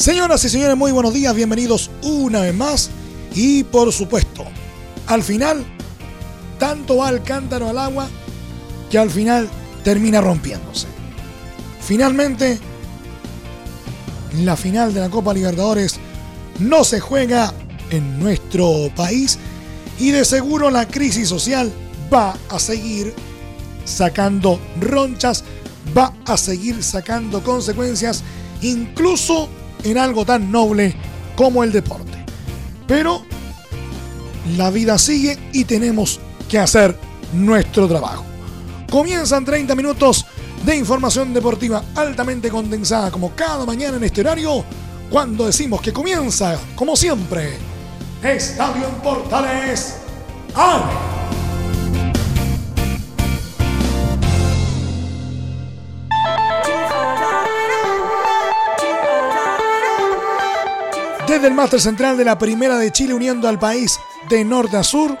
Señoras y señores, muy buenos días, bienvenidos una vez más. Y por supuesto, al final, tanto va el cántaro al agua que al final termina rompiéndose. Finalmente, la final de la Copa Libertadores no se juega en nuestro país y de seguro la crisis social va a seguir sacando ronchas, va a seguir sacando consecuencias, incluso en algo tan noble como el deporte. Pero la vida sigue y tenemos que hacer nuestro trabajo. Comienzan 30 minutos de información deportiva altamente condensada como cada mañana en este horario, cuando decimos que comienza, como siempre, Estadio en Portales. ¡Ale! Desde el máster central de la Primera de Chile uniendo al país de norte a sur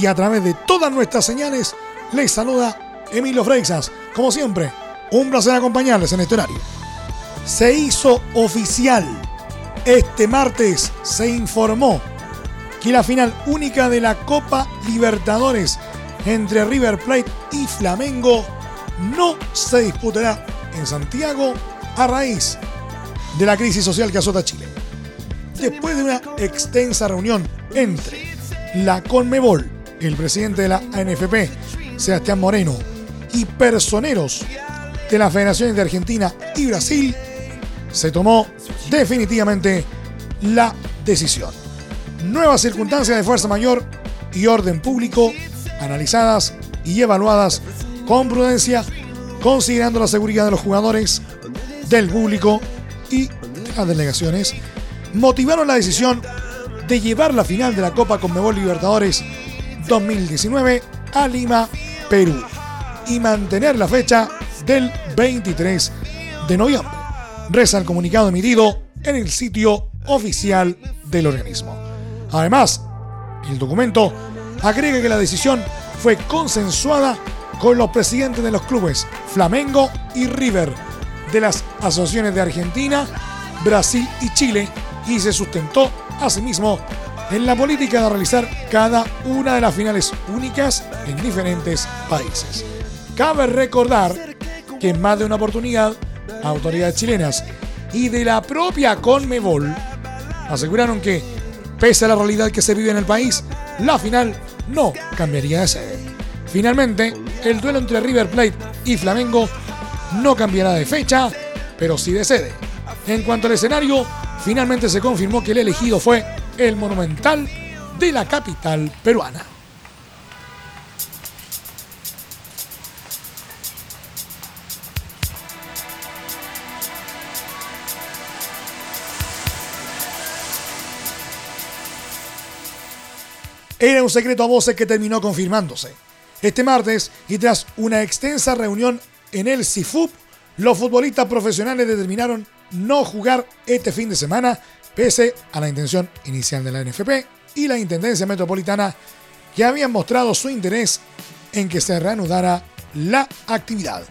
y a través de todas nuestras señales les saluda Emilio Freixas. Como siempre, un placer acompañarles en este horario. Se hizo oficial este martes, se informó que la final única de la Copa Libertadores entre River Plate y Flamengo no se disputará en Santiago a raíz de la crisis social que azota Chile. Después de una extensa reunión entre la Conmebol, el presidente de la ANFP, Sebastián Moreno, y personeros de las federaciones de Argentina y Brasil, se tomó definitivamente la decisión. Nuevas circunstancias de fuerza mayor y orden público analizadas y evaluadas con prudencia, considerando la seguridad de los jugadores, del público y las delegaciones, motivaron la decisión de llevar la final de la Copa Conmebol Libertadores 2019 a Lima, Perú, y mantener la fecha del 23 de noviembre. Reza el comunicado emitido en el sitio oficial del organismo. Además, el documento agrega que la decisión fue consensuada con los presidentes de los clubes Flamengo y River, de las asociaciones de Argentina, Brasil y Chile, y se sustentó asimismo en la política de realizar cada una de las finales únicas en diferentes países. Cabe recordar que en más de una oportunidad, autoridades chilenas y de la propia Conmebol aseguraron que, pese a la realidad que se vive en el país, la final no cambiaría de sede. Finalmente, el duelo entre River Plate y Flamengo no cambiará de fecha, pero sí de sede. En cuanto al escenario, finalmente se confirmó que el elegido fue el Monumental de la capital peruana. Era un secreto a voces que terminó confirmándose. Este martes, y tras una extensa reunión en el CIFUP, los futbolistas profesionales determinaron no jugar este fin de semana, pese a la intención inicial de la NFP y la Intendencia Metropolitana, que habían mostrado su interés en que se reanudara la actividad.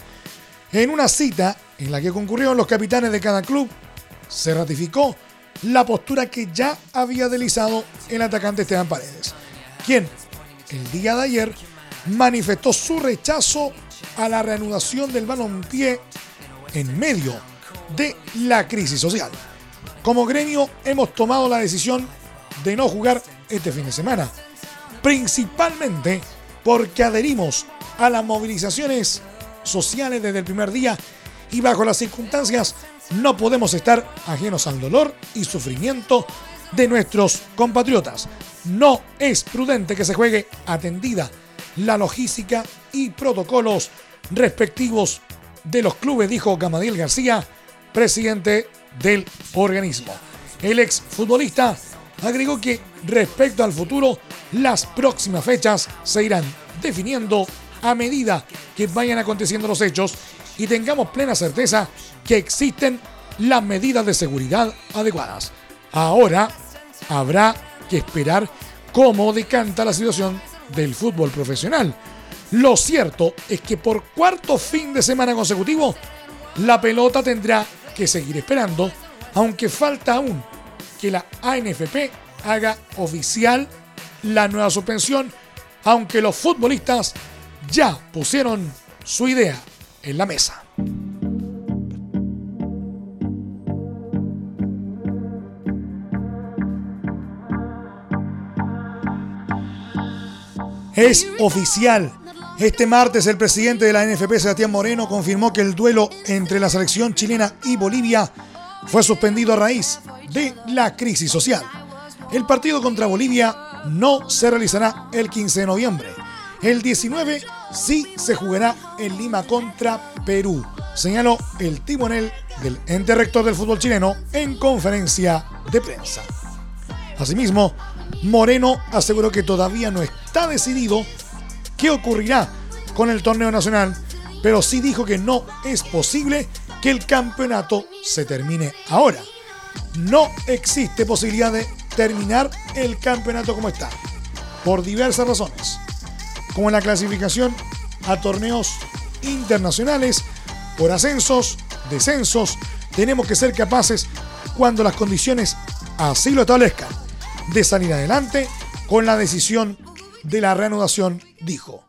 En una cita en la que concurrieron los capitanes de cada club, se ratificó la postura que ya había deslizado el atacante Esteban Paredes, quien el día de ayer manifestó su rechazo a la reanudación del balompié en medio de la crisis social. Como gremio hemos tomado la decisión de no jugar este fin de semana, principalmente porque adherimos a las movilizaciones sociales desde el primer día y bajo las circunstancias no podemos estar ajenos al dolor y sufrimiento de nuestros compatriotas. No es prudente que se juegue atendida la logística y protocolos respectivos de los clubes, dijo Gamadiel García, presidente del organismo. El ex futbolista agregó que respecto al futuro, las próximas fechas se irán definiendo a medida que vayan aconteciendo los hechos y tengamos plena certeza que existen las medidas de seguridad adecuadas. Ahora habrá que esperar cómo decanta la situación del fútbol profesional. Lo cierto es que por cuarto fin de semana consecutivo, la pelota tendrá que seguir esperando, aunque falta aún que la ANFP haga oficial la nueva suspensión, aunque los futbolistas ya pusieron su idea en la mesa. Es oficial. Este martes el presidente de la NFP, Sebastián Moreno, confirmó que el duelo entre la selección chilena y Bolivia fue suspendido a raíz de la crisis social. El partido contra Bolivia no se realizará el 15 de noviembre. El 19 sí se jugará en Lima contra Perú, señaló el timonel del ente rector del fútbol chileno en conferencia de prensa. Asimismo, Moreno aseguró que todavía no está decidido qué ocurrirá con el torneo nacional, pero sí dijo que no es posible que el campeonato se termine ahora. No existe posibilidad de terminar el campeonato como está, por diversas razones, como la clasificación a torneos internacionales, por ascensos, descensos, tenemos que ser capaces, cuando las condiciones así lo establezcan, de salir adelante con la decisión de la reanudación, dijo.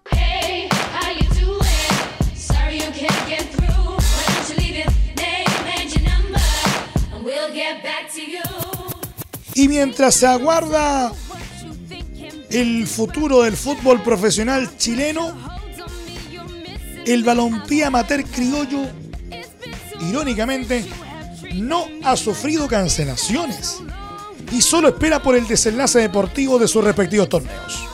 Y mientras se aguarda el futuro del fútbol profesional chileno, el balompié amateur criollo, irónicamente, no ha sufrido cancelaciones y solo espera por el desenlace deportivo de sus respectivos torneos.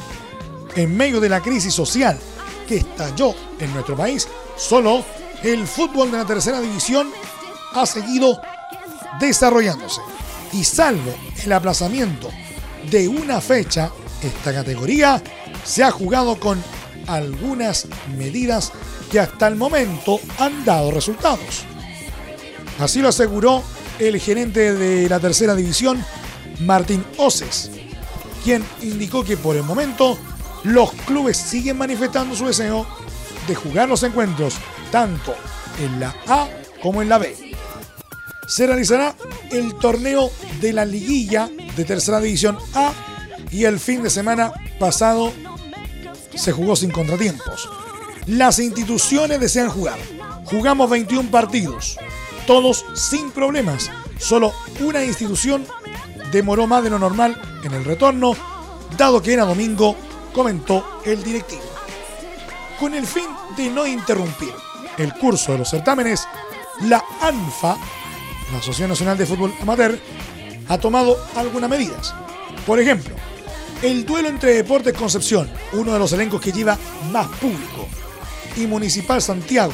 En medio de la crisis social que estalló en nuestro país, solo el fútbol de la tercera división ha seguido desarrollándose. Y salvo el aplazamiento de una fecha, esta categoría se ha jugado con algunas medidas que hasta el momento han dado resultados. Así lo aseguró el gerente de la tercera división, Martín Oces, quien indicó que por el momento los clubes siguen manifestando su deseo de jugar los encuentros tanto en la A como en la B. Se realizará el torneo de la liguilla de tercera división A y el fin de semana pasado se jugó sin contratiempos. Las instituciones desean jugar. Jugamos 21 partidos, todos sin problemas. Solo una institución demoró más de lo normal en el retorno, dado que era domingo, comentó el directivo. Con el fin de no interrumpir el curso de los certámenes, la ANFA, la Asociación Nacional de Fútbol Amateur, ha tomado algunas medidas. Por ejemplo, el duelo entre Deportes Concepción, uno de los elencos que lleva más público, y Municipal Santiago,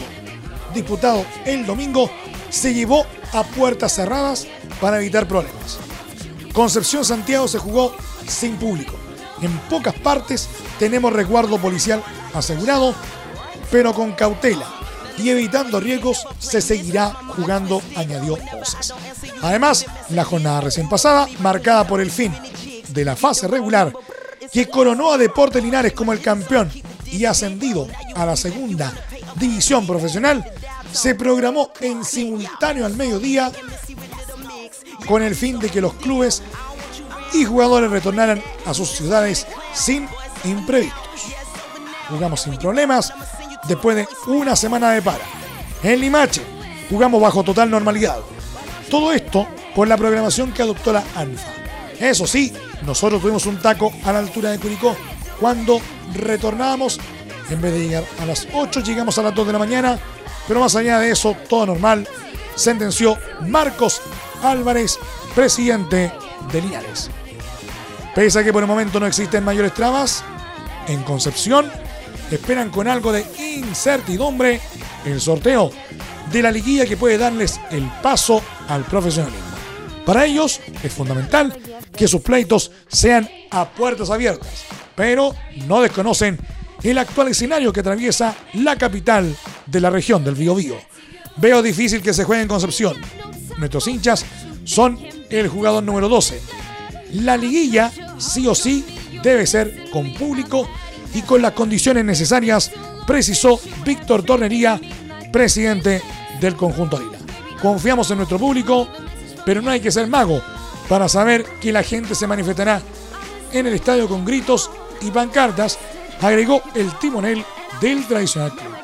disputado el domingo, se llevó a puertas cerradas para evitar problemas. Concepción Santiago se jugó sin público. En pocas partes tenemos resguardo policial asegurado, pero con cautela y evitando riesgos se seguirá jugando, añadió Oces. Además, la jornada recién pasada, marcada por el fin de la fase regular, que coronó a Deportes Linares como el campeón y ascendido a la segunda división profesional, se programó en simultáneo al mediodía con el fin de que los clubes y jugadores retornaran a sus ciudades sin imprevistos. Jugamos sin problemas después de una semana de para. En Limache jugamos bajo total normalidad. Todo esto por la programación que adoptó la ANFA. Eso sí, nosotros tuvimos un taco a la altura de Curicó cuando retornábamos. En vez de llegar a las 8, llegamos a las 2 de la mañana. Pero más allá de eso, todo normal, sentenció Marcos Álvarez, presidente de Linares. Pese a que por el momento no existen mayores trabas, en Concepción esperan con algo de incertidumbre el sorteo de la liguilla que puede darles el paso al profesionalismo. Para ellos es fundamental que sus pleitos sean a puertas abiertas, pero no desconocen el actual escenario que atraviesa la capital de la región del Biobío. Veo difícil que se juegue en Concepción. Nuestros hinchas son el jugador número 12. La liguilla, sí o sí, debe ser con público y con las condiciones necesarias, precisó Víctor Tornería, presidente del conjunto Lila. Confiamos en nuestro público, pero no hay que ser mago para saber que la gente se manifestará en el estadio con gritos y pancartas, agregó el timonel del tradicional club.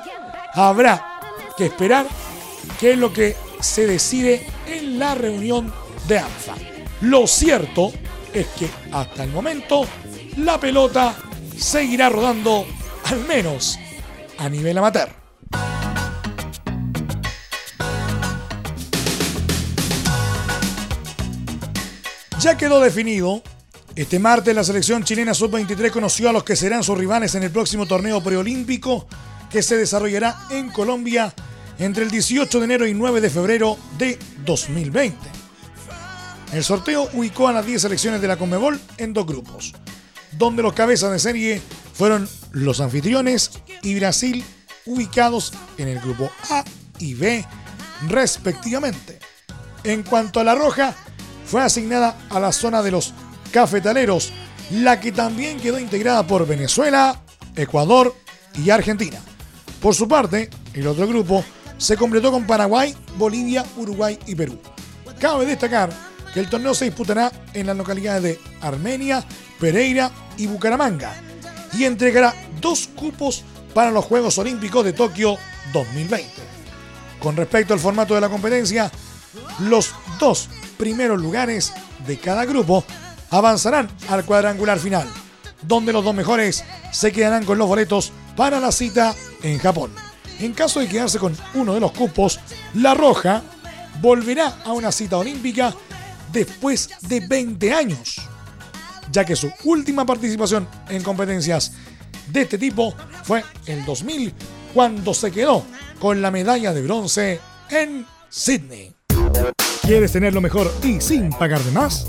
Habrá que esperar qué es lo que se decide en la reunión de ANFA. Lo cierto es que hasta el momento la pelota seguirá rodando al menos a nivel amateur. Ya quedó definido. Este martes la selección chilena sub-23 conoció a los que serán sus rivales en el próximo torneo preolímpico que se desarrollará en Colombia entre el 18 de enero y 9 de febrero de 2020. El sorteo ubicó a las 10 selecciones de la Conmebol en dos grupos, donde los cabezas de serie fueron los anfitriones y Brasil ubicados en el grupo A y B respectivamente. En cuanto a la roja, fue asignada a la zona de los cafetaleros, la que también quedó integrada por Venezuela, Ecuador y Argentina. Por su parte, el otro grupo se completó con Paraguay, Bolivia, Uruguay y Perú. Cabe destacar el torneo se disputará en las localidades de Armenia, Pereira y Bucaramanga y entregará dos cupos para los Juegos Olímpicos de Tokio 2020. Con respecto al formato de la competencia, los dos primeros lugares de cada grupo avanzarán al cuadrangular final, donde los dos mejores se quedarán con los boletos para la cita en Japón. En caso de quedarse con uno de los cupos, La Roja volverá a una cita olímpica después de 20 años, ya que su última participación en competencias de este tipo fue el 2000, cuando se quedó con la medalla de bronce en Sydney. ¿Quieres tener lo mejor y sin pagar de más?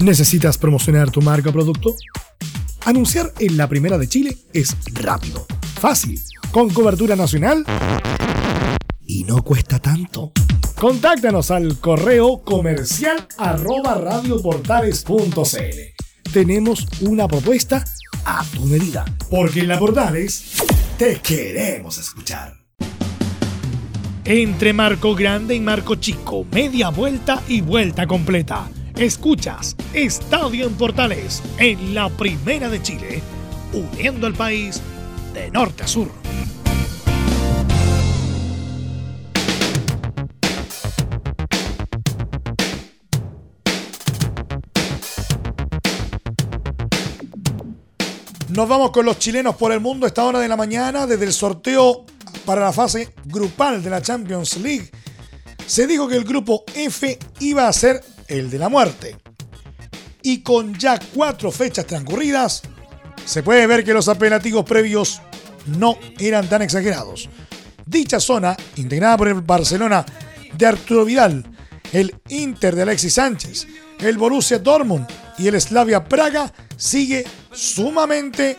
¿Necesitas promocionar tu marca o producto? Anunciar en la Primera de Chile es rápido, fácil, con cobertura nacional y no cuesta tanto. Contáctanos al correo comercial arroba radioportales.cl. Tenemos una propuesta a tu medida, porque en la Portales te queremos escuchar. Entre Marco Grande y Marco Chico, media vuelta y vuelta completa. Escuchas Estadio en Portales en la Primera de Chile, uniendo al país de norte a sur. Nos vamos con los chilenos por el mundo a esta hora de la mañana desde el sorteo para la fase grupal de la Champions League. Se dijo que el grupo F iba a ser el de la muerte. Y con ya cuatro fechas transcurridas, se puede ver que los apelativos previos no eran tan exagerados. Dicha zona, integrada por el Barcelona de Arturo Vidal, el Inter de Alexis Sánchez, el Borussia Dortmund y el Slavia Praga, sigue sumamente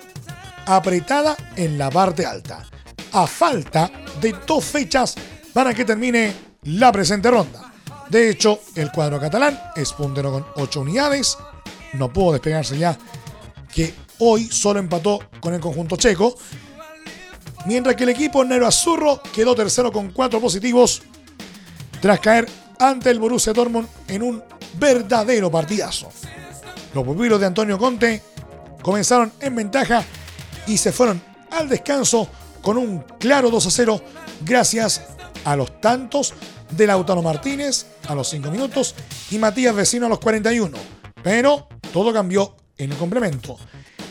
apretada en la parte alta, a falta de dos fechas para que termine la presente ronda. De hecho, el cuadro catalán es puntero con 8 unidades. No pudo despegarse ya que hoy solo empató con el conjunto checo. Mientras que el equipo Nero Azurro quedó tercero con 4 positivos tras caer ante el Borussia Dortmund en un verdadero partidazo. Los pupilos de Antonio Conte comenzaron en ventaja y se fueron al descanso con un claro 2 a 0 gracias a los tantos de Lautaro Martínez a los 5 minutos y Matías Vecino a los 41. Pero todo cambió en el complemento.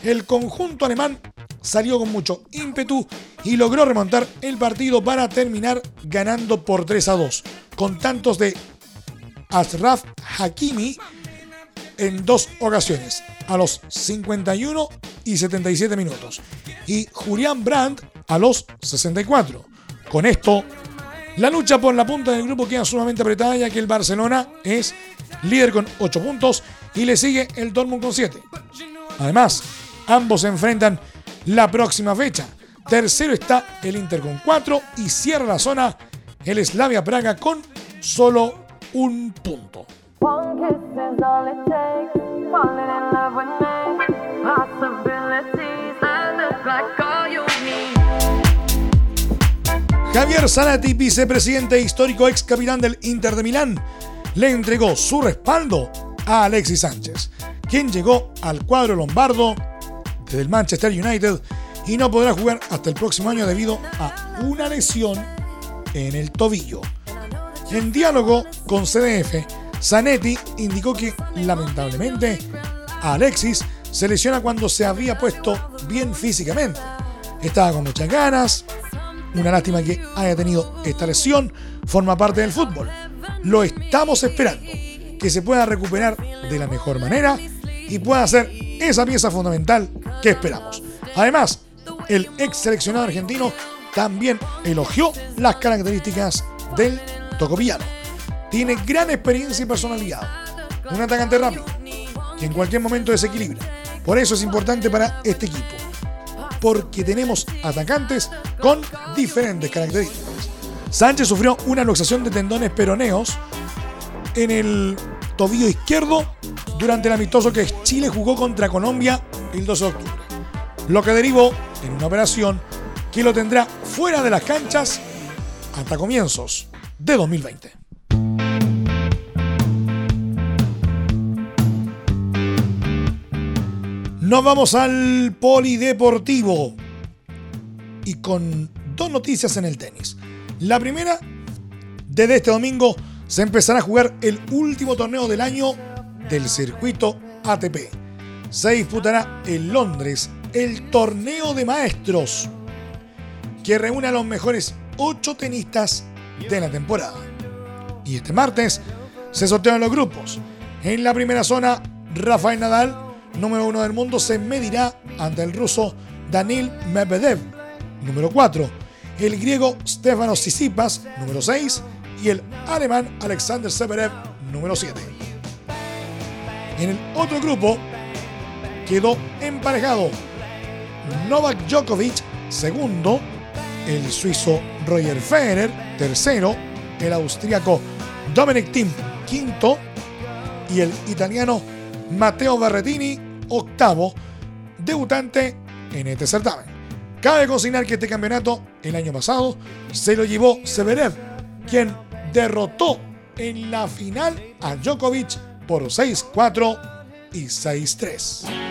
El conjunto alemán salió con mucho ímpetu y logró remontar el partido para terminar ganando por 3 a 2, con tantos de Asraf Hakimi en dos ocasiones, a los 51 y 77 minutos, y Julián Brandt a los 64. Con esto, la lucha por la punta del grupo queda sumamente apretada ya que el Barcelona es líder con 8 puntos y le sigue el Dortmund con 7. Además, ambos se enfrentan la próxima fecha. Tercero está el Inter con 4 y cierra la zona el Slavia Praga con solo un punto. Javier Zanatti, vicepresidente e histórico ex capitán del Inter de Milán, le entregó su respaldo a Alexis Sánchez, quien llegó al cuadro lombardo desde el Manchester United y no podrá jugar hasta el próximo año debido a una lesión en el tobillo. En diálogo con CDF, Zanetti indicó que lamentablemente Alexis se lesiona cuando se había puesto bien físicamente. Estaba con muchas ganas. Una lástima que haya tenido esta lesión. Forma parte del fútbol. Lo estamos esperando. Que se pueda recuperar de la mejor manera y pueda ser esa pieza fundamental que esperamos. Además, el ex seleccionado argentino también elogió las características del tocopillano. Tiene gran experiencia y personalidad. Un atacante rápido, que en cualquier momento desequilibra. Por eso es importante para este equipo. Porque tenemos atacantes con diferentes características. Sánchez sufrió una luxación de tendones peroneos en el tobillo izquierdo durante el amistoso que Chile jugó contra Colombia el 12 de octubre. Lo que derivó en una operación que lo tendrá fuera de las canchas hasta comienzos de 2020. Nos vamos al polideportivo y con dos noticias en el tenis. La primera, desde este domingo se empezará a jugar el último torneo del año del circuito ATP. Se disputará en Londres el torneo de maestros que reúne a los mejores ocho tenistas de la temporada. Y este martes se sortean los grupos. En la primera zona, Rafael Nadal, número uno del mundo, se medirá ante el ruso Danil Medvedev, número 4, el griego Stefanos Tsitsipas, número 6, y el alemán Alexander Severev, número 7. En el otro grupo quedó emparejado Novak Djokovic, segundo, el suizo Roger Federer, tercero, el austríaco Dominic Thiem, quinto, y el italiano Matteo Berrettini, octavo, debutante en este certamen. Cabe consignar que este campeonato el año pasado se lo llevó Severev, quien derrotó en la final a Djokovic por 6-4 y 6-3.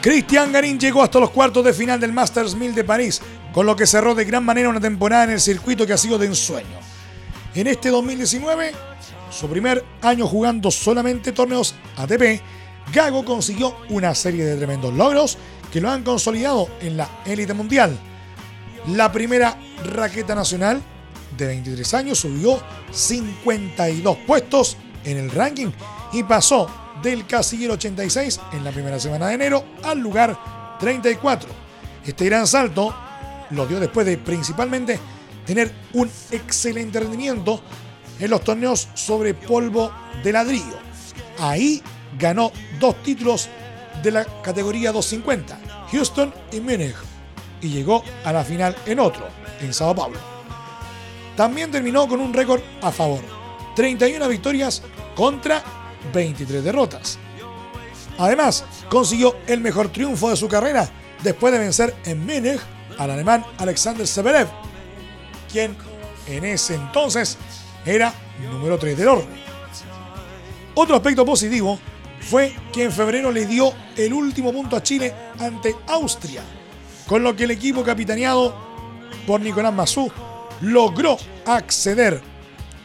Cristian Garín llegó hasta los cuartos de final del Masters 1000 de París, con lo que cerró de gran manera una temporada en el circuito que ha sido de ensueño. En este 2019, su primer año jugando solamente torneos ATP, Gago consiguió una serie de tremendos logros que lo han consolidado en la élite mundial. La primera raqueta nacional de 23 años subió 52 puestos en el ranking y pasó del casillero 86 en la primera semana de enero al lugar 34. Este gran salto lo dio después de principalmente tener un excelente rendimiento en los torneos sobre polvo de ladrillo. Ahí ganó dos títulos de la categoría 250, Houston y Múnich, y llegó a la final en otro, en Sao Paulo. También terminó con un récord a favor, 31 victorias contra 23 derrotas. Además, consiguió el mejor triunfo de su carrera después de vencer en Múnich al alemán Alexander Severev, quien en ese entonces era número 3 del orden. Otro aspecto positivo fue que en febrero le dio el último punto a Chile ante Austria, con lo que el equipo capitaneado por Nicolás Massú logró acceder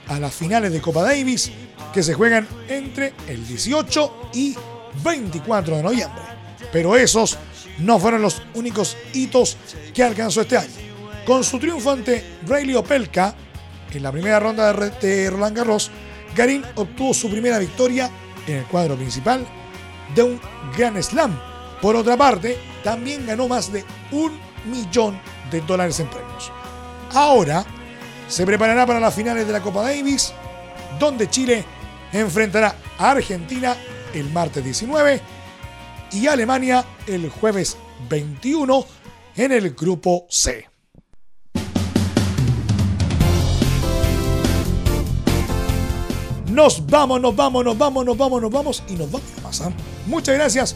a las finales de Copa Davis que se juegan entre el 18 y 24 de noviembre. Pero esos no fueron los únicos hitos que alcanzó este año. Con su triunfo ante Rayleigh Opelka en la primera ronda de Roland Garros, Garín obtuvo su primera victoria en el cuadro principal de un Grand Slam. Por otra parte, también ganó más de un millón de dólares en premios. Ahora se preparará para las finales de la Copa Davis, donde Chile enfrentará a Argentina el martes 19 y Alemania el jueves 21 en el grupo C. Nos vamos, nos vamos, nos vamos, nos vamos, nos vamos y nos vamos a pasar. Muchas gracias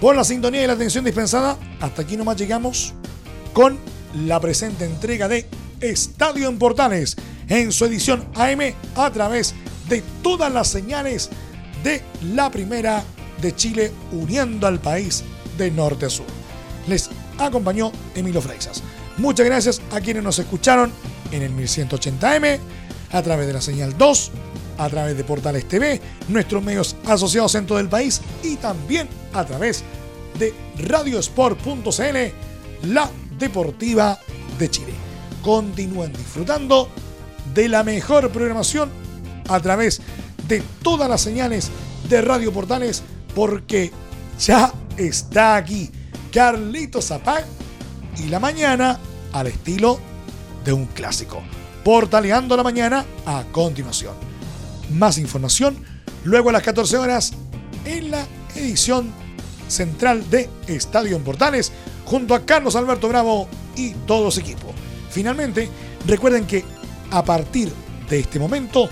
por la sintonía y la atención dispensada. Hasta aquí nomás llegamos con la presente entrega de Estadio en Portales en su edición AM a través de todas las señales de la primera de Chile uniendo al país de norte a sur. Les acompañó Emilio Freixas. Muchas gracias a quienes nos escucharon en el 1180M, a través de la señal 2, a través de Portales TV, nuestros medios asociados en todo el país y también a través de radiosport.cl, la deportiva de Chile. Continúen disfrutando de la mejor programación a través de todas las señales de Radio Portales porque ya está aquí Carlito Zapag y la mañana al estilo de un clásico. Portaleando la mañana a continuación. Más información luego a las 14 horas en la edición central de Estadio en Portales junto a Carlos Alberto Bravo y todo su equipo. Finalmente, recuerden que a partir de este momento,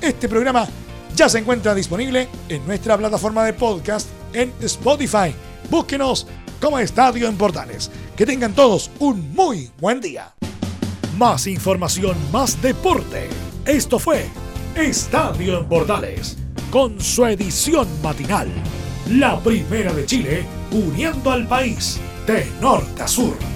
este programa ya se encuentra disponible en nuestra plataforma de podcast en Spotify. Búsquenos como Estadio en Portales. Que tengan todos un muy buen día. Más información, más deporte. Esto fue Estadio en Portales, con su edición matinal. La primera de Chile, uniendo al país de norte a sur.